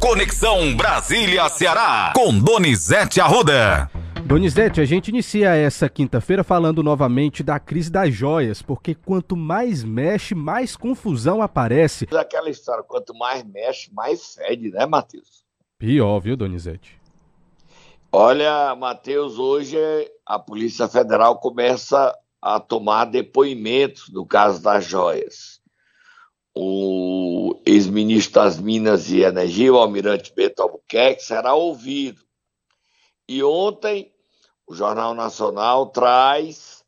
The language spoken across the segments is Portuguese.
Conexão Brasília-Ceará, com Donizete Arruda. Donizete, a gente inicia essa quinta-feira falando novamente da crise das joias, porque quanto mais mexe, mais confusão aparece. Aquela história, quanto mais mexe, mais fede, né, Matheus? Pior, viu, Donizete? Olha, Matheus, hoje a Polícia Federal começa a tomar depoimentos no caso das joias. O ex-ministro das Minas e Energia, o almirante Beto Albuquerque, será ouvido. E ontem, o Jornal Nacional traz,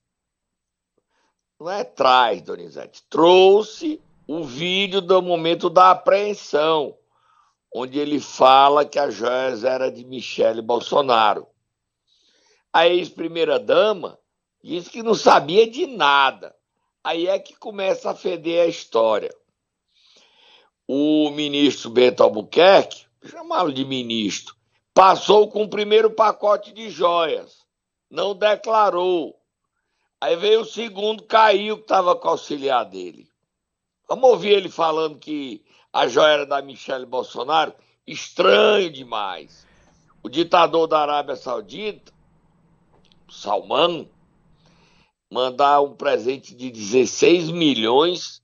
não é traz, Donizete, trouxe o vídeo do momento da apreensão, onde ele fala que as joias eram de Michele Bolsonaro. A ex-primeira-dama Diz que não sabia de nada. Aí é que começa a feder a história. O ministro Bento Albuquerque, chamá-lo de ministro, passou com o primeiro pacote de joias, não declarou. Aí veio o segundo, caiu, que estava com o auxiliar dele. Vamos ouvir ele falando que a joia era da Michelle Bolsonaro? Estranho demais. O ditador da Arábia Saudita, Salman, mandar um presente de 16 milhões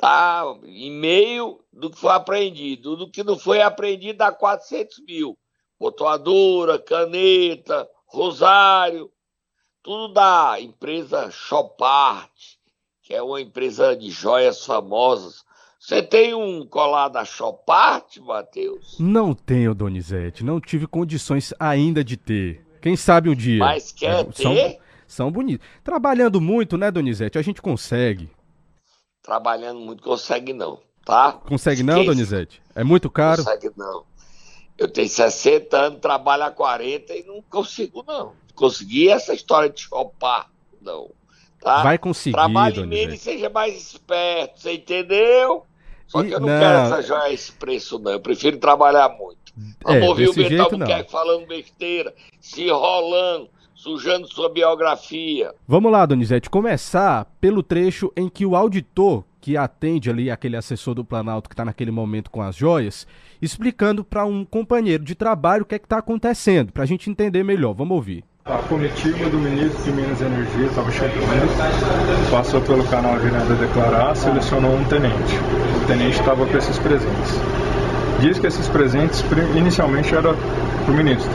tá em meio do que foi apreendido. Do que não foi apreendido dá 400 mil. Botoadora, caneta, rosário, tudo da empresa Chopart, que é uma empresa de joias famosas. Você tem um colar da Chopart, Matheus? Não tenho, Donizete. Não tive condições ainda de ter. Quem sabe um dia. Mas quer é, ter? São são bonitos. Trabalhando muito, né, Donizete? A gente consegue. Trabalhando muito, consegue não, tá? Consegue não, Donizete? É muito caro? Consegue não. Eu tenho 60 anos, trabalho há 40 e não consigo, não. Consegui essa história de chopar, não. Tá? Vai conseguir, Trabalhe Donizete. nele e seja mais esperto, você entendeu? Só que eu não, não, quero essa joia esse preço, não. Eu prefiro trabalhar muito. Vamos é, ouvir o Betal Buquerque falando besteira, se enrolando sujando sua biografia. Vamos lá, Donizete, começar pelo trecho em que o auditor que atende ali aquele assessor do Planalto que está naquele momento com as joias, explicando para um companheiro de trabalho o que é que está acontecendo, para a gente entender melhor. Vamos ouvir. A comitiva do ministro de Minas e Energia estava chegando, passou pelo canal de nada declarar, selecionou um tenente. O tenente estava com esses presentes. Diz que esses presentes inicialmente eram para o ministro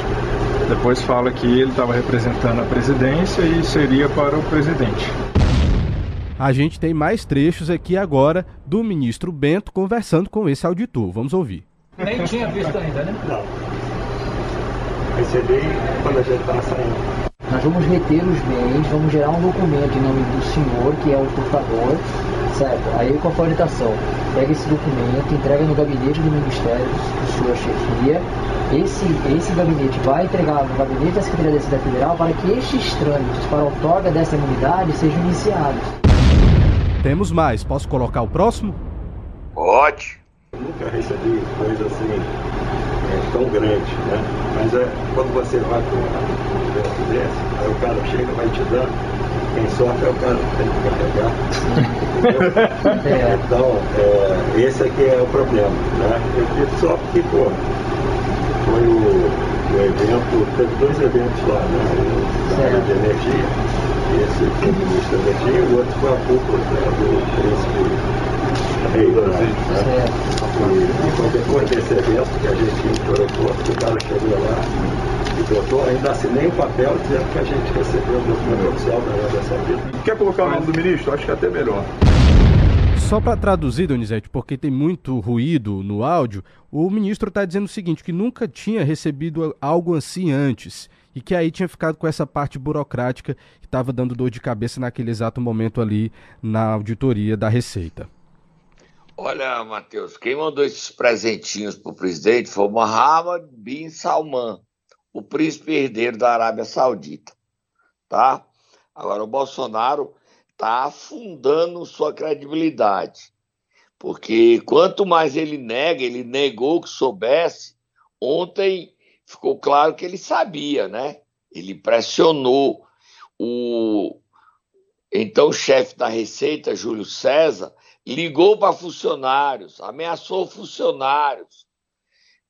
depois fala que ele estava representando a presidência e seria para o presidente. A gente tem mais trechos aqui agora do ministro Bento conversando com esse auditor. Vamos ouvir. Nem tinha visto ainda, né? Não. Recebi quando a gente estava saindo. Nós vamos reter os bens, vamos gerar um documento em nome do senhor, que é o portador, certo? Aí com a orientação, pega esse documento, entrega no gabinete do Ministério, do senhor chefia, esse, esse gabinete vai entregar no gabinete da Secretaria da Cidade Federal para que estes trâmites para a outorga dessa imunidade sejam iniciados. Temos mais, posso colocar o próximo? Pode. Eu nunca recebi coisa assim é, tão grande, né? Mas é, quando você vai para um evento desse, aí o cara chega, vai te dando quem sofre é o cara que tem que carregar. É. Então, é, esse aqui é o problema. Né? Eu digo só porque, pô, foi o, o evento, teve dois eventos lá, né? O da área de energia, esse foi o ministro da energia, e o outro foi a cúpula né, do príncipe Rei Né? E, então depois desse evento que a gente ia para o aeroporto, o cara chegou lá e botou, ainda assinei o um papel dizendo que a gente recebeu o documento oficial da Arábia Saudita. Quer colocar o nome do ministro? Acho que é até melhor. Só para traduzir, Donizete, porque tem muito ruído no áudio, o ministro está dizendo o seguinte, que nunca tinha recebido algo assim antes e que aí tinha ficado com essa parte burocrática que estava dando dor de cabeça naquele exato momento ali na auditoria da Receita. Olha, Matheus, quem mandou esses presentinhos para o presidente foi o Mohammed bin Salman, o príncipe herdeiro da Arábia Saudita, tá? Agora, o Bolsonaro está afundando sua credibilidade. Porque quanto mais ele nega, ele negou que soubesse, ontem ficou claro que ele sabia, né? Ele pressionou o então chefe da Receita, Júlio César, ligou para funcionários, ameaçou funcionários.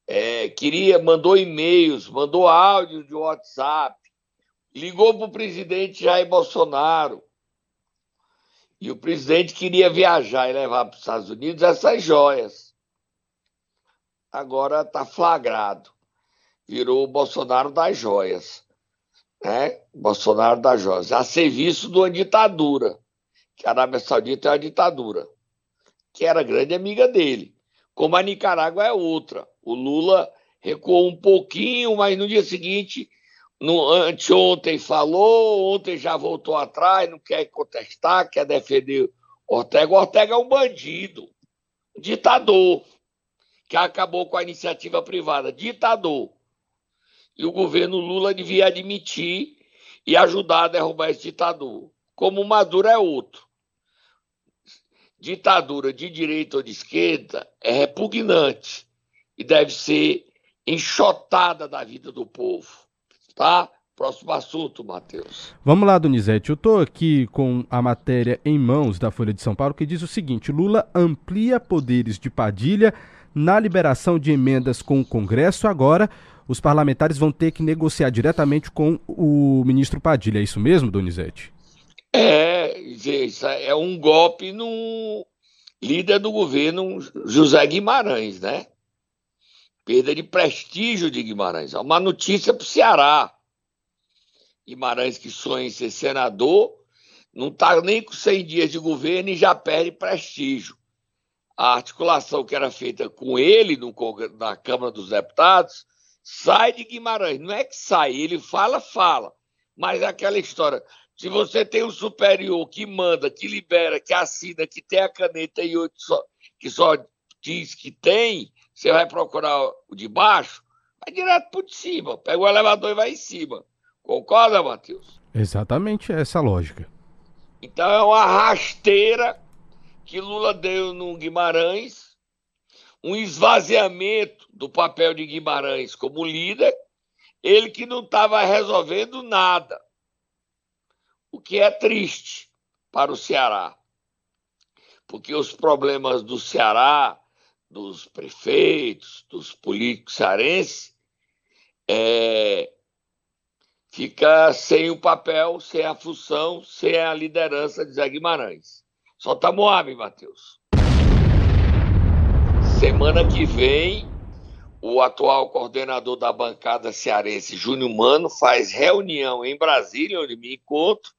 É, queria, mandou e-mails, mandou áudio de WhatsApp, ligou para o presidente Jair Bolsonaro. E o presidente queria viajar e levar para os Estados Unidos essas joias. Agora está flagrado. Virou o Bolsonaro das joias. Né? Bolsonaro das joias. A serviço de uma ditadura. Que a Arábia Saudita é uma ditadura. Que era grande amiga dele. Como a Nicarágua é outra. O Lula recuou um pouquinho, mas no dia seguinte, no, anteontem falou, ontem já voltou atrás, não quer contestar, quer defender Ortega. Ortega é um bandido, ditador, que acabou com a iniciativa privada, ditador. E o governo Lula devia admitir e ajudar a derrubar esse ditador. Como Maduro é outro ditadura de direita ou de esquerda é repugnante e deve ser enxotada da vida do povo. Tá? Próximo assunto, Matheus. Vamos lá, Donizete. Eu estou aqui com a matéria em mãos da Folha de São Paulo que diz o seguinte: Lula amplia poderes de Padilha na liberação de emendas com o Congresso. Agora, os parlamentares vão ter que negociar diretamente com o ministro Padilha. É isso mesmo, Donizete? É, isso é um golpe no líder do governo, José Guimarães, né? Perda de prestígio de Guimarães. É uma notícia para o Ceará. Guimarães, que sonha em ser senador, não está nem com 100 dias de governo e já perde prestígio. A articulação que era feita com ele no, na Câmara dos Deputados sai de Guimarães. Não é que sai, ele fala, fala. Mas é aquela história se você tem um superior que manda, que libera, que assina, que tem a caneta e outro só, que só diz que tem, você vai procurar o de baixo, vai direto por de cima. Pega o elevador e vai em cima. Concorda, Matheus? Exatamente essa lógica. Então é uma rasteira que Lula deu no Guimarães, um esvaziamento do papel de Guimarães como líder, ele que não estava resolvendo nada o que é triste para o Ceará, porque os problemas do Ceará, dos prefeitos, dos políticos cearenses, é, fica sem o papel, sem a função, sem a liderança de Zé Guimarães. Solta Moab, Matheus. Semana que vem, o atual coordenador da bancada cearense, Júnior Mano, faz reunião em Brasília, onde me encontro,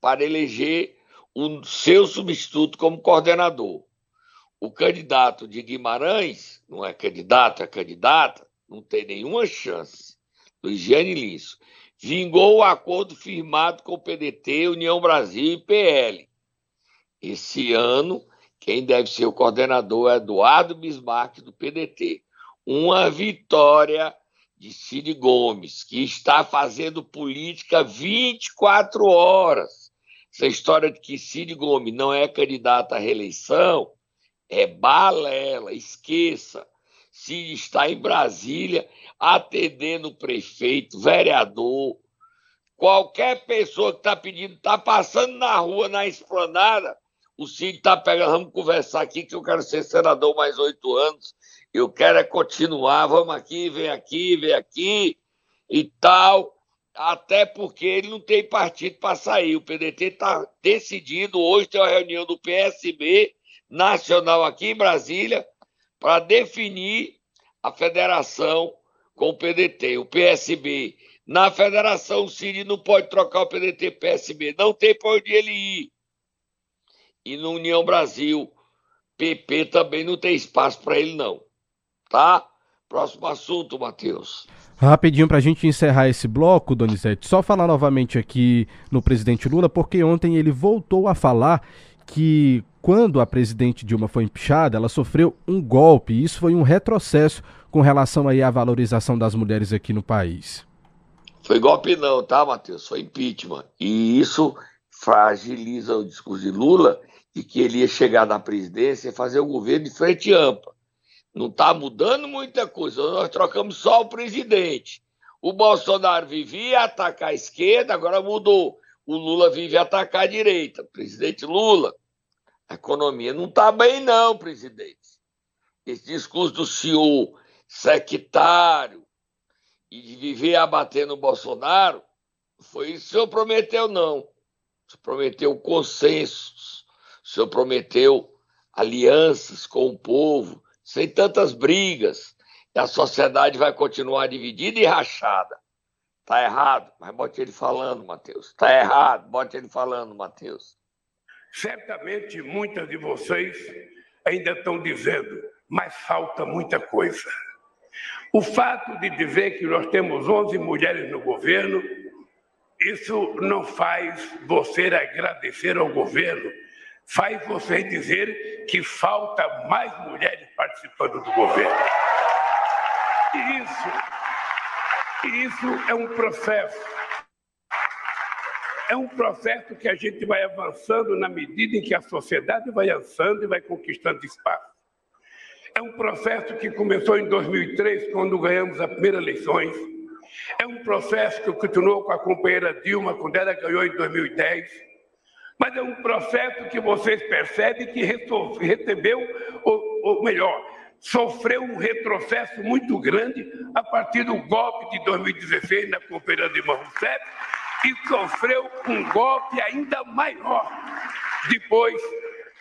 para eleger o seu substituto como coordenador. O candidato de Guimarães, não é candidato, é candidata, não tem nenhuma chance. Luiziane Lins vingou o acordo firmado com o PDT, União Brasil e PL. Esse ano, quem deve ser o coordenador é Eduardo Bismarck, do PDT. Uma vitória de Cid Gomes, que está fazendo política 24 horas essa história de que Cid Gomes não é candidato à reeleição é balela, esqueça. Cid está em Brasília atendendo prefeito, vereador, qualquer pessoa que está pedindo, está passando na rua, na esplanada, o Cid está pegando, vamos conversar aqui que eu quero ser senador mais oito anos, eu quero é continuar, vamos aqui, vem aqui, vem aqui e tal até porque ele não tem partido para sair. O PDT está decidido. Hoje tem uma reunião do PSB nacional aqui em Brasília para definir a federação com o PDT. O PSB. Na federação, o Cid não pode trocar o PDT PSB. Não tem para onde ele ir. E no União Brasil, PP também não tem espaço para ele, não. Tá? Próximo assunto, Matheus. Rapidinho para a gente encerrar esse bloco, Donizete, só falar novamente aqui no presidente Lula, porque ontem ele voltou a falar que quando a presidente Dilma foi empichada, ela sofreu um golpe, e isso foi um retrocesso com relação aí à valorização das mulheres aqui no país. Foi golpe não, tá, Matheus? Foi impeachment. E isso fragiliza o discurso de Lula de que ele ia chegar na presidência e fazer o governo de frente ampla. Não está mudando muita coisa. Nós trocamos só o presidente. O Bolsonaro vivia atacar a esquerda, agora mudou. O Lula vive atacar a direita. Presidente Lula, a economia não está bem, não, presidente. Esse discurso do senhor sectário e de viver abatendo o Bolsonaro, foi isso que o senhor prometeu, não. O senhor prometeu consensos, o senhor prometeu alianças com o povo, sem tantas brigas. E a sociedade vai continuar dividida e rachada. Está errado, mas bote ele falando, Matheus. Está errado, bote ele falando, Matheus. Certamente muitas de vocês ainda estão dizendo, mas falta muita coisa. O fato de dizer que nós temos 11 mulheres no governo, isso não faz você agradecer ao governo, faz você dizer que falta mais mulheres participando do governo. E isso, isso é um processo. É um processo que a gente vai avançando na medida em que a sociedade vai avançando e vai conquistando espaço. É um processo que começou em 2003, quando ganhamos as primeiras eleições. É um processo que continuou com a companheira Dilma, quando ela ganhou em 2010. Mas é um processo que vocês percebem que recebeu, ou, melhor, sofreu um retrocesso muito grande a partir do golpe de 2016 na companheira Dilma Rousseff e sofreu um golpe ainda maior depois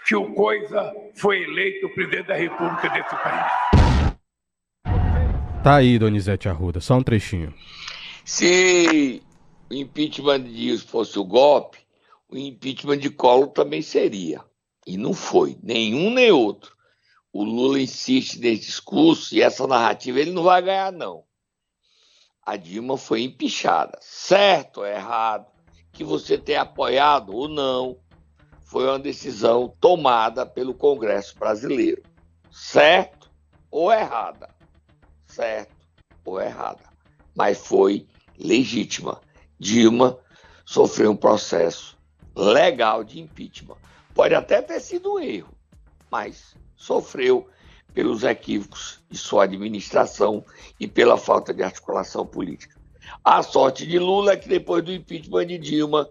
que o Coisa foi eleito presidente da República desse país. Tá aí, Donizete Arruda, só um trechinho. Se o impeachment de Dias fosse o golpe, o impeachment de Collor também seria. E não foi, nenhum nem outro. O Lula insiste nesse discurso e essa narrativa ele não vai ganhar, não. A Dilma foi empichada. Certo ou errado, que você tenha apoiado ou não, foi uma decisão tomada pelo Congresso brasileiro. Certo ou errada? Certo ou errada. Mas foi legítima. Dilma sofreu um processo legal de impeachment. Pode até ter sido um erro, mas sofreu pelos equívocos de sua administração e pela falta de articulação política. A sorte de Lula é que depois do impeachment de Dilma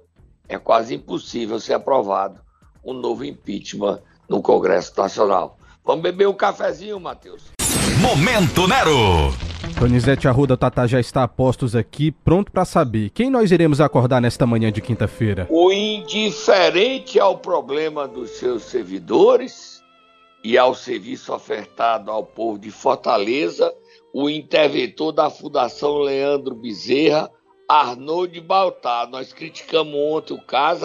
é quase impossível ser aprovado um novo impeachment no Congresso Nacional. Vamos beber um cafezinho, Matheus? Momento Nero! Donizete Arruda Tata já está a postos aqui, pronto para saber quem nós iremos acordar nesta manhã de quinta-feira. O indiferente ao problema dos seus servidores e ao serviço ofertado ao povo de Fortaleza, o interventor da Fundação Leandro Bezerra, Arnold Baltar. Nós criticamos ontem o caso,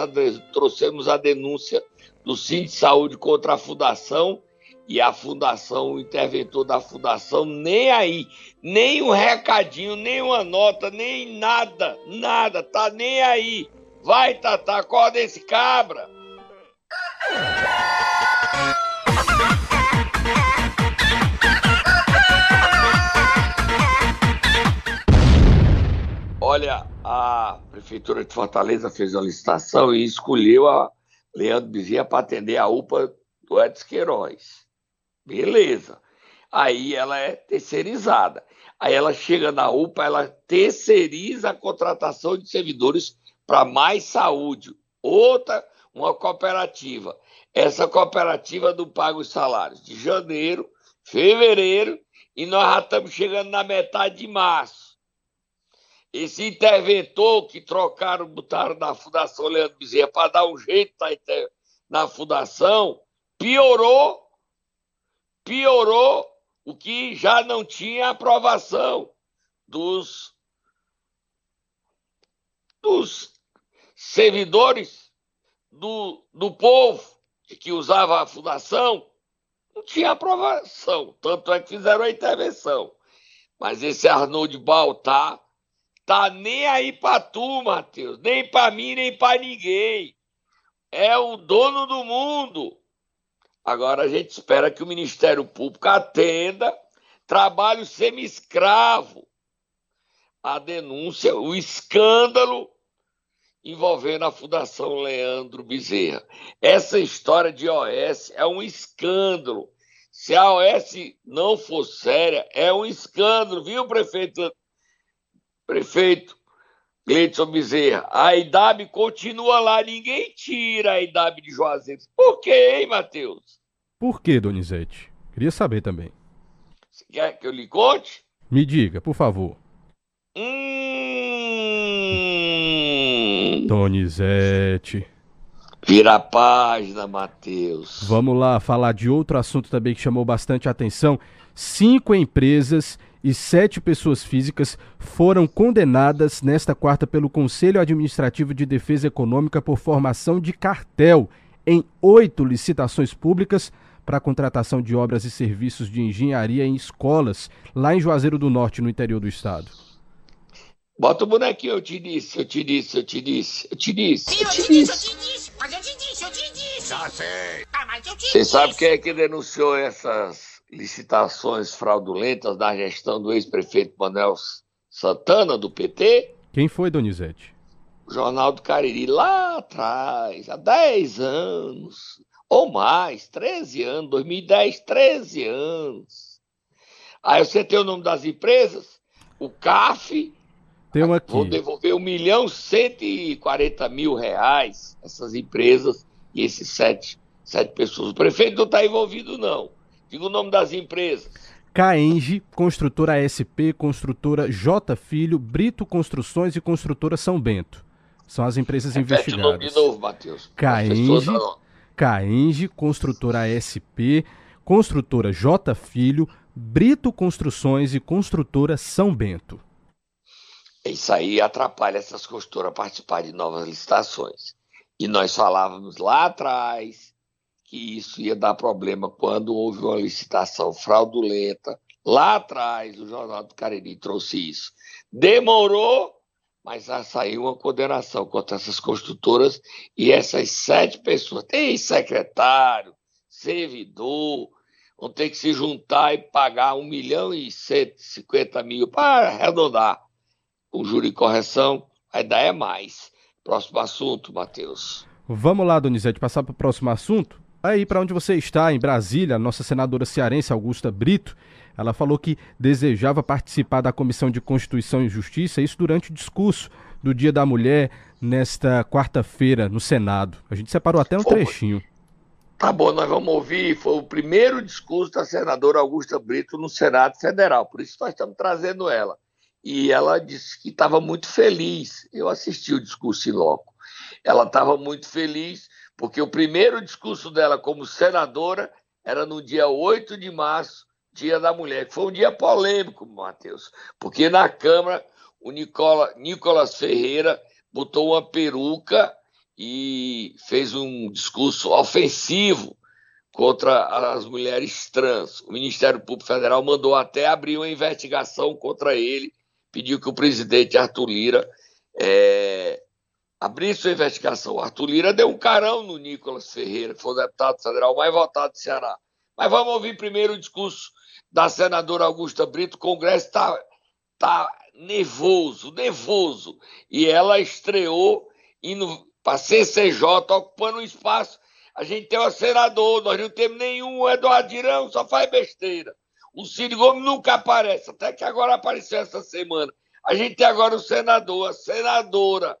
trouxemos a denúncia do Cine de Saúde contra a Fundação e a Fundação, o interventor da Fundação, nem aí, nem um recadinho, nem uma nota, nem nada, nada, tá nem aí. Vai, Tata, acorda esse cabra. Olha, a Prefeitura de Fortaleza fez a licitação e escolheu a Leandro Bezerra para atender a UPA do Edson Queiroz. Beleza. Aí ela é terceirizada. Aí ela chega na UPA, ela terceiriza a contratação de servidores para mais saúde. Outra, uma cooperativa. Essa cooperativa não paga os salários de janeiro, fevereiro e nós já estamos chegando na metade de março. Esse interventor que trocaram, botaram na Fundação Leandro Bezerra para dar um jeito na, na Fundação, piorou, piorou o que já não tinha aprovação dos, dos servidores do, do povo que usava a fundação, não tinha aprovação. Tanto é que fizeram a intervenção. Mas esse Arnold Baltar Tá nem aí pra tu, Matheus. Nem pra mim, nem pra ninguém. É o dono do mundo. Agora a gente espera que o Ministério Público atenda trabalho semi-escravo. A denúncia, o escândalo envolvendo a Fundação Leandro Bezerra. Essa história de OS é um escândalo. Se a OS não for séria, é um escândalo, viu, prefeito prefeito Gleidson Bezerra, a IDAB continua lá, ninguém tira a IDAB de Juazeiro. Por quê, hein, Matheus? Por quê, Donizete? Queria saber também. Quer que eu lhe conte? Me diga, por favor. Hum. Donizete. Vira a página, Matheus. Vamos lá falar de outro assunto também que chamou bastante atenção. Cinco empresas e sete pessoas físicas foram condenadas nesta quarta pelo Conselho Administrativo de Defesa Econômica por formação de cartel em oito licitações públicas para a contratação de obras e serviços de engenharia em escolas, lá em Juazeiro do Norte, no interior do estado. Bota o bonequinho, eu te disse, eu te disse, eu te disse, eu te disse. Sim, eu te disse, eu te disse, mas eu te disse, eu te disse. Já sei. Ah, mas eu te Você disse. sabe quem é que denunciou essas licitações fraudulentas na gestão do ex-prefeito Manuel Santana, do PT? Quem foi, Donizete? O Jornal do Cariri, lá atrás, há 10 anos, ou mais, 13 anos, 2010, 13 anos. Aí você tem o nome das empresas, o CAF, Tem aqui. devolver 1 milhão e 140 mil reais, essas empresas e esses sete, sete pessoas. O prefeito não está envolvido, não. Diga o nome das empresas. Caenge, Construtora SP, Construtora J Filho, Brito Construções e Construtora São Bento. São as empresas Repete o nome de investigadas. novo, Matheus. Caenge. Caenge, Construtora SP, Construtora J Filho, Brito Construções e Construtora São Bento. Isso aí atrapalha essas construtoras a participar de novas licitações. E nós falávamos lá atrás que isso ia dar problema quando houve uma licitação fraudulenta. Lá atrás, o Jornal do Cariri trouxe isso. Demorou, mas já saiu uma condenação contra essas construtoras e essas sete pessoas. Tem secretário, servidor, vão ter que se juntar e pagar um milhão e cento e cinquenta mil para arredondar o júri e correção, vai dar é mais. Próximo assunto, Matheus. Vamos lá, Donizete, passar para o próximo assunto? Aí, para onde você está, em Brasília, a nossa senadora cearense Augusta Brito, ela falou que desejava participar da Comissão de Constituição e Justiça, isso durante o discurso do Dia da Mulher, nesta quarta-feira, no Senado. A gente separou até um Foi. trechinho. Tá bom, nós vamos ouvir. Foi o primeiro discurso da senadora Augusta Brito no Senado Federal, por isso nós estamos trazendo ela. E ela disse que estava muito feliz. Eu assisti o discurso em loco. Ela estava muito feliz porque o primeiro discurso dela como senadora era no dia 8 de março, Dia da Mulher, que foi um dia polêmico, Matheus, porque na Câmara o Nicola, Nicolas Ferreira botou uma peruca e fez um discurso ofensivo contra as mulheres trans. O Ministério Público Federal mandou até abrir uma investigação contra ele, pediu que o presidente Arthur Lira é, abrisse uma investigação. Arthur Lira deu um carão no Nicolas Ferreira, que foi o deputado federal mais votado do Ceará. Mas vamos ouvir primeiro o discurso da senadora Augusta Brito. O Congresso está tá nervoso, nervoso. E ela estreou indo para CCJ, ocupando um espaço. A gente tem um senador, nós não temos nenhum. O Eduardo Dirão só faz besteira. O Ciro Gomes nunca aparece, até que agora apareceu essa semana. A gente tem agora o senador, a senadora,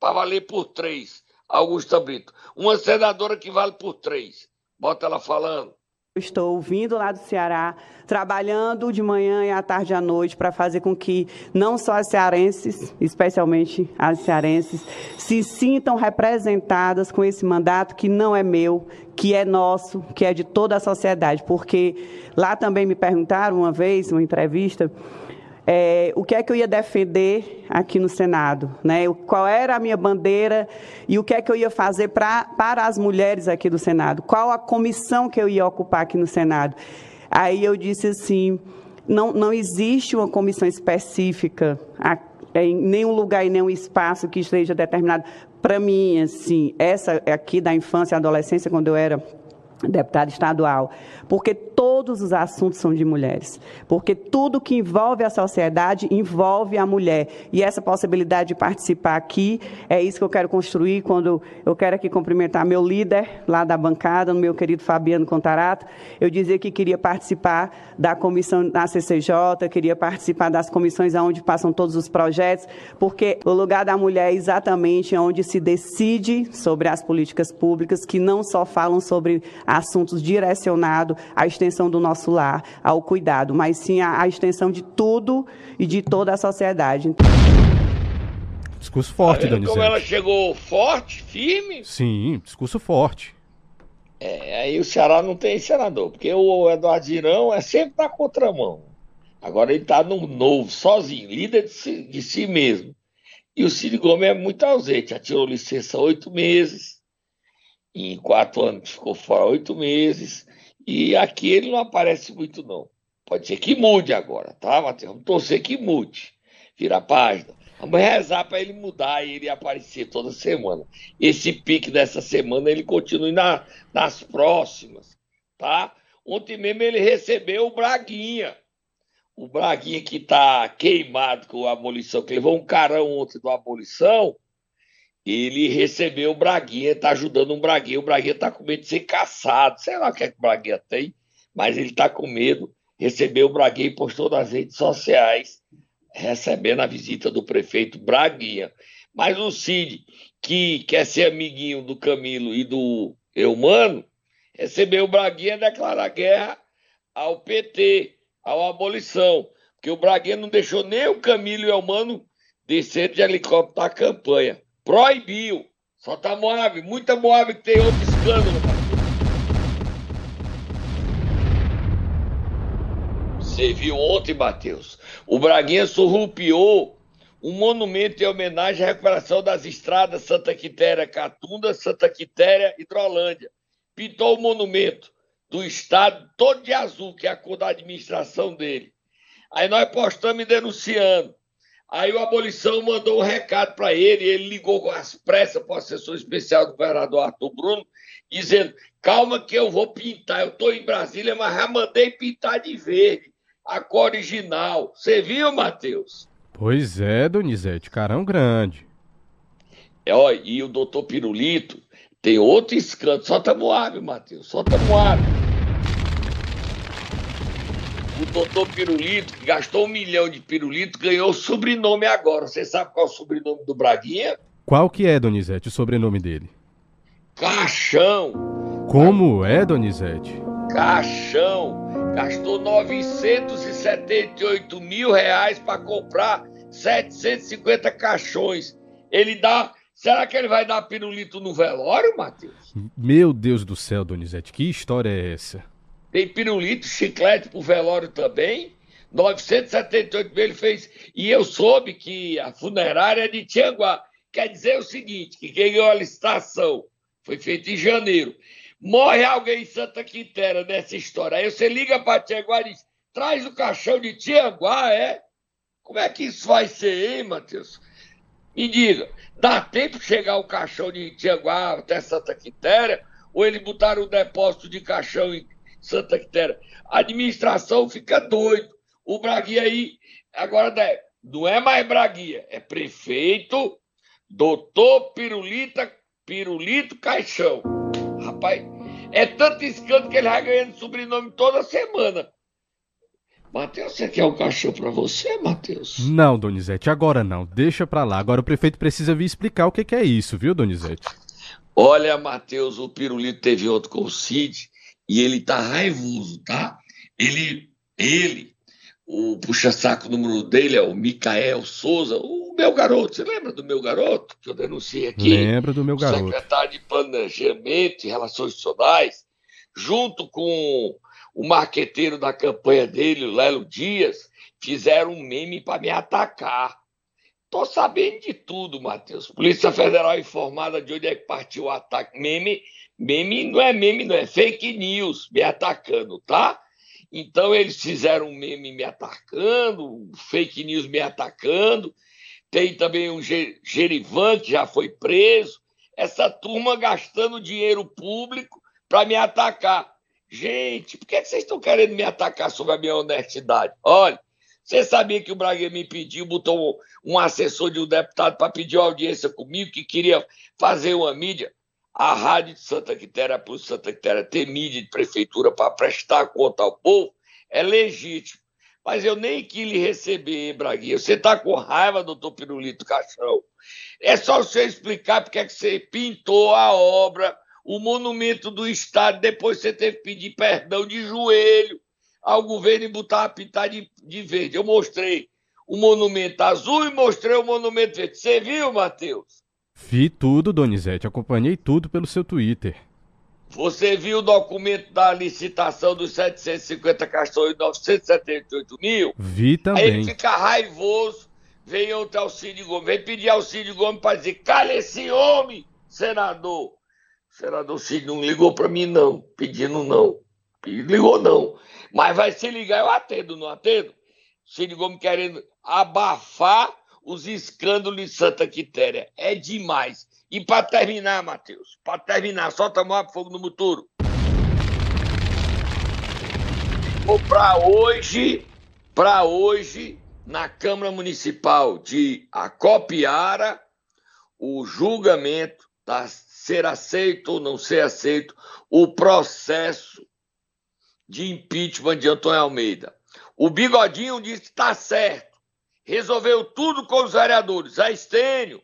para valer por três, Augusta Brito. Uma senadora que vale por três. Bota ela falando. Estou vindo lá do Ceará, trabalhando de manhã e à tarde e à noite para fazer com que não só as cearenses, especialmente as cearenses, se sintam representadas com esse mandato que não é meu, que é nosso, que é de toda a sociedade. Porque lá também me perguntaram uma vez, numa entrevista, é, o que é que eu ia defender aqui no Senado, né? Qual era a minha bandeira e o que é que eu ia fazer pra, para as mulheres aqui do Senado? Qual a comissão que eu ia ocupar aqui no Senado? Aí eu disse assim, não, não existe uma comissão específica em nenhum lugar e nenhum espaço que esteja determinado. Para mim, assim, essa aqui da infância e adolescência, quando eu era deputada estadual, porque todos os assuntos são de mulheres, porque tudo que envolve a sociedade envolve a mulher. E essa possibilidade de participar aqui é isso que eu quero construir quando eu quero aqui cumprimentar meu líder lá da bancada, meu querido Fabiano Contarato. Eu dizia que queria participar da comissão da CCJ, queria participar das comissões onde passam todos os projetos, porque o lugar da mulher é exatamente onde se decide sobre as políticas públicas que não só falam sobre assuntos direcionados à extensão do nosso lar, ao cuidado, mas sim a, a extensão de tudo e de toda a sociedade. Discurso forte, Tá Donizete. Como ela chegou forte, firme. Sim, discurso forte. É, aí o Ceará não tem senador, porque o Eduardo Girão é sempre na contramão. Agora ele está no novo, sozinho, líder de si, de si mesmo. E o Cid Gomes é muito ausente, já tirou licença oito meses, em quatro anos ficou fora oito meses, e aqui ele não aparece muito, não. Pode ser que mude agora, tá, Matheus? Vamos torcer que mude. Vira a página. Vamos rezar para ele mudar e ele aparecer toda semana. Esse pique dessa semana ele continue na, nas próximas, tá? Ontem mesmo ele recebeu o Braguinha. O Braguinha que tá queimado com a abolição, que levou um carão ontem do abolição, ele recebeu o Braguinha, tá ajudando um Braguinha. O Braguinha tá com medo de ser caçado. Sei lá o que, é que o Braguinha tem, mas ele tá com medo. Recebeu o Braguinha e postou nas redes sociais recebendo a visita do prefeito Braguinha. Mas o Cid, que quer ser amiguinho do Camilo e do Eumano, recebeu o Braguinha declarar guerra ao PT, à abolição. Porque o Braguinha não deixou nem o Camilo e o Eumano descer de helicóptero na campanha. Proibiu. Só tá Moab, muita Moab que tem outro escândalo. Você viu ontem, Matheus? O Braguinha surrupiou um monumento em homenagem à recuperação das estradas Santa Quitéria Catunda, Santa Quitéria e Hidrolândia. Pintou o monumento do estado todo de azul, que é a cor da administração dele. Aí nós postamos denunciando. Aí o Abolição mandou um recado para ele, ele ligou com as pressas para o assessor especial do governador Arthur Bruno, dizendo: calma que eu vou pintar. Eu estou em Brasília, mas já mandei pintar de verde, a cor original. Você viu, Matheus? Pois é, Donizete, carão grande. É, ó, e o doutor Pirulito tem outro escândalo. Solta Moab, Matheus, solta Moab. O doutor Pirulito, que gastou um milhão de pirulito, ganhou sobrenome agora. Você sabe qual é o sobrenome do Braguinha? Qual que é, Donizete, o sobrenome dele? Caixão. Como é, Donizete? Caixão. Gastou 978 mil reais para comprar 750 caixões. Ele dá. Será que ele vai dar pirulito no velório, Matheus? Meu Deus do céu, Donizete, que história é essa? Tem pirulito, chiclete pro velório também. 978 mil ele fez. E eu soube que a funerária é de Tianguá. Quer dizer o seguinte: que ganhou a licitação foi feito em janeiro. Morre alguém em Santa Quitéria nessa história. Aí você liga para Tianguá e diz: traz o caixão de Tianguá, é? Como é que isso vai ser, hein, Matheus? Me diga, dá tempo de chegar o caixão de Tianguá até Santa Quitéria? Ou eles botaram o depósito de caixão em Santa Quitéria? A administração fica doido. O Braguinha aí, agora não é mais Braguinha, é prefeito, doutor Pirulita, Pirulito Caixão. Rapaz, é tanto escândalo que ele vai ganhando sobrenome toda semana. Matheus, você quer um cachorro pra você, Matheus? Não, Donizete, agora não. Deixa pra lá. Agora o prefeito precisa vir explicar o que, que é isso, viu, Donizete? Olha, Matheus, o Pirulito teve outro com o Cid e ele tá raivoso, tá? Ele, ele, o puxa-saco número dele é o Micael Souza, o meu garoto. Você lembra do meu garoto que eu denunciei aqui? Lembro do meu garoto. Secretário de Planejamento e Relações Institucionais, junto com o marqueteiro da campanha dele, o Lelo Dias, fizeram um meme para me atacar. Tô sabendo de tudo, Matheus. Polícia Federal informada de onde é que partiu o ataque. Meme, meme não é meme, não é fake news me atacando, tá? Então eles fizeram um meme me atacando, fake news me atacando. Tem também um Gerivan que já foi preso. Essa turma gastando dinheiro público para me atacar. Gente, por que vocês estão querendo me atacar sobre a minha honestidade? Olha, você sabia que o Braga me pediu, botou um assessor de um deputado para pedir audiência comigo, que queria fazer uma mídia? A Rádio de Santa Quitéria, Polícia Santa Quitéria, ter mídia de prefeitura para prestar conta ao povo, é legítimo. Mas eu nem quis lhe receber, Braguinha. Você está com raiva, doutor Pirulito Caixão? É só você explicar porque é que você pintou a obra o monumento do Estado, depois você teve que pedir perdão de joelho ao governo e botar a pintar de, de verde. Eu mostrei o monumento azul e mostrei o monumento verde. Você viu, Matheus? Vi tudo, Donizete. Acompanhei tudo pelo seu Twitter. Você viu o documento da licitação dos 750 caixões e 978 mil? Vi também. Aí ele fica raivoso, vem outro Alcide Gomes, vem pedir Alcide Gomes para dizer, cala esse homem, senador. O senador Cid não ligou para mim, não, pedindo não. Ligou não. Mas vai se ligar, eu atendo, não atendo? Cid Gomes querendo abafar os escândalos de Santa Quitéria. É demais. E para terminar, Matheus, para terminar, solta mais fogo no muturo. Para hoje, para hoje, na Câmara Municipal de Acopiara, o julgamento da ser aceito ou não ser aceito o processo de impeachment de Antônio Almeida. O Bigodinho disse que está certo. Resolveu tudo com os vereadores. A Estênio,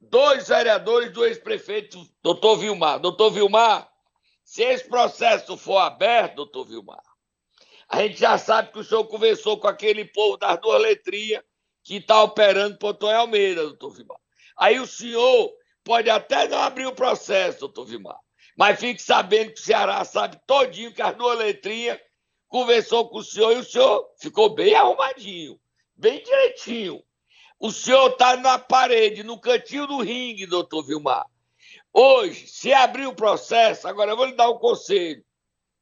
dois vereadores do ex-prefeito, doutor Vilmar. Doutor Vilmar, se esse processo for aberto, doutor Vilmar, a gente já sabe que o senhor conversou com aquele povo das duas letrinhas que está operando para Antônio Almeida, doutor Vilmar. Aí o senhor pode até não abrir o processo, doutor Vilmar, mas fique sabendo que o Ceará sabe todinho que as duas letrinhas conversou com o senhor e o senhor ficou bem arrumadinho, bem direitinho. O senhor está na parede, no cantinho do ringue, doutor Vilmar. Hoje, se abrir o processo, agora eu vou lhe dar um conselho.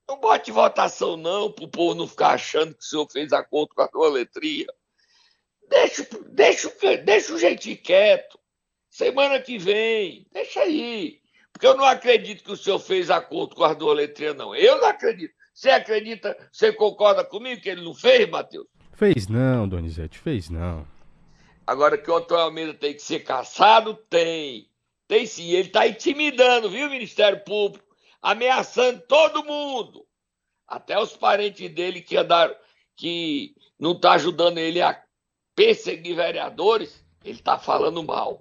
Não bote votação, não, para o povo não ficar achando que o senhor fez acordo com a tua letria. Deixa, deixa, deixa o jeitinho quieto. Semana que vem, deixa aí. Porque eu não acredito que o senhor fez acordo com as duas letrinhas, não. Eu não acredito. Você acredita, você concorda comigo que ele não fez, Matheus? Fez não, Donizete, fez não. Agora que o Antônio Almeida tem que ser caçado, tem. Tem sim. Ele está intimidando, viu, Ministério Público? Ameaçando todo mundo. Até os parentes dele que andaram, que não está ajudando ele a perseguir vereadores, ele está falando mal.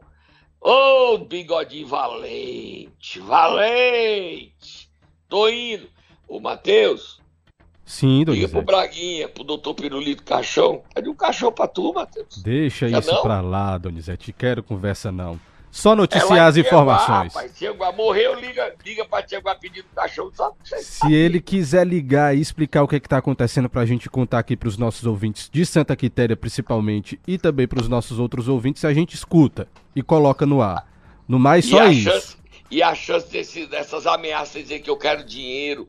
Ô, oh, bigodinho valente, valente. Tô indo. Ô, Matheus, Sim, Donizete. Liga pro Braguinha, pro doutor Pirulito Caixão. Cadê um caixão pra tu, Matheus? Deixa Quer isso não? pra lá, Donizete. Quero conversa não. Só noticiar as informações. Rapaz, morreu, liga, liga pra pedindo caixão só Se ele quiser ligar e explicar o que, é que tá acontecendo pra gente contar aqui pros nossos ouvintes de Santa Quitéria, principalmente, e também pros nossos outros ouvintes, a gente escuta e coloca no ar. No mais, só e isso. Chance, e a chance desse, dessas ameaças dizer que eu quero dinheiro,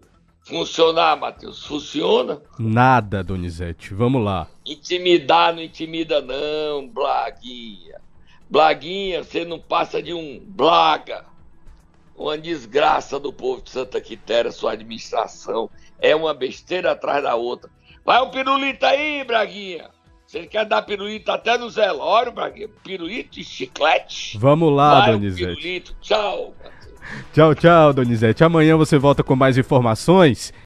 funcionar, Matheus? Funciona? Nada, Donizete. Vamos lá. Intimidar não intimida, não, Blaguinha. Blaguinha, você não passa de um blaga. Uma desgraça do povo de Santa Quitéria, sua administração. É uma besteira atrás da outra. Vai um pirulito aí, Braguinha. Você quer dar pirulito até no zelório, Braguinha? Pirulito e chiclete? Vamos lá, Vai Donizete. Um pirulito. Tchau. Tchau, tchau, Donizete. Amanhã você volta com mais informações.